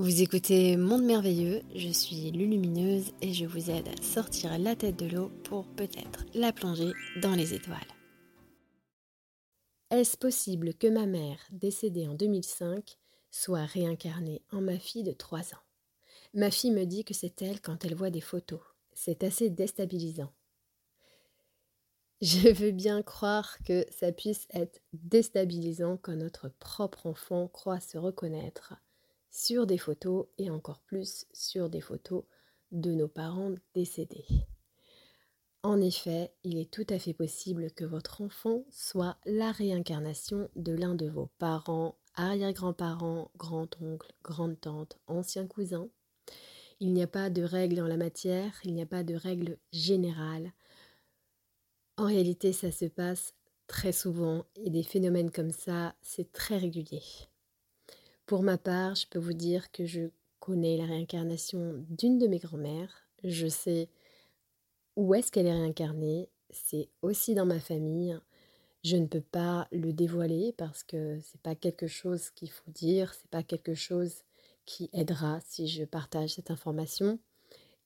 Vous écoutez Monde Merveilleux, je suis Lulumineuse et je vous aide à sortir la tête de l'eau pour peut-être la plonger dans les étoiles. Est-ce possible que ma mère, décédée en 2005, soit réincarnée en ma fille de 3 ans? Ma fille me dit que c'est elle quand elle voit des photos. C'est assez déstabilisant. Je veux bien croire que ça puisse être déstabilisant quand notre propre enfant croit se reconnaître sur des photos et encore plus sur des photos de nos parents décédés. En effet, il est tout à fait possible que votre enfant soit la réincarnation de l'un de vos parents, arrière-grands-parents, grand-oncles, grand-tantes, anciens cousins. Il n'y a pas de règle en la matière, il n'y a pas de règle générale. En réalité, ça se passe très souvent et des phénomènes comme ça, c'est très régulier. Pour ma part, je peux vous dire que je connais la réincarnation d'une de mes grand-mères. Je sais où est-ce qu'elle est réincarnée. C'est aussi dans ma famille. Je ne peux pas le dévoiler parce que c'est pas quelque chose qu'il faut dire, c'est pas quelque chose qui aidera si je partage cette information.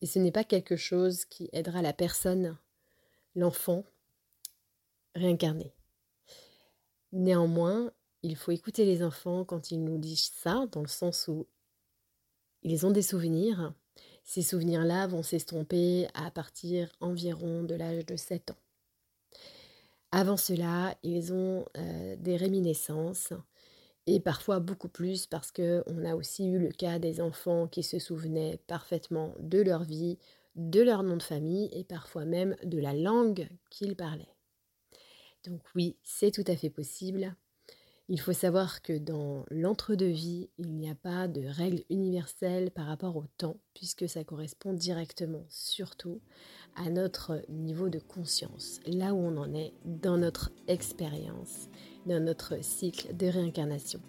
Et ce n'est pas quelque chose qui aidera la personne, l'enfant, réincarné. Néanmoins, il faut écouter les enfants quand ils nous disent ça, dans le sens où ils ont des souvenirs. Ces souvenirs-là vont s'estomper à partir environ de l'âge de 7 ans. Avant cela, ils ont euh, des réminiscences et parfois beaucoup plus parce qu'on a aussi eu le cas des enfants qui se souvenaient parfaitement de leur vie, de leur nom de famille et parfois même de la langue qu'ils parlaient. Donc oui, c'est tout à fait possible. Il faut savoir que dans l'entre-deux-vie, il n'y a pas de règle universelle par rapport au temps, puisque ça correspond directement, surtout, à notre niveau de conscience, là où on en est dans notre expérience, dans notre cycle de réincarnation.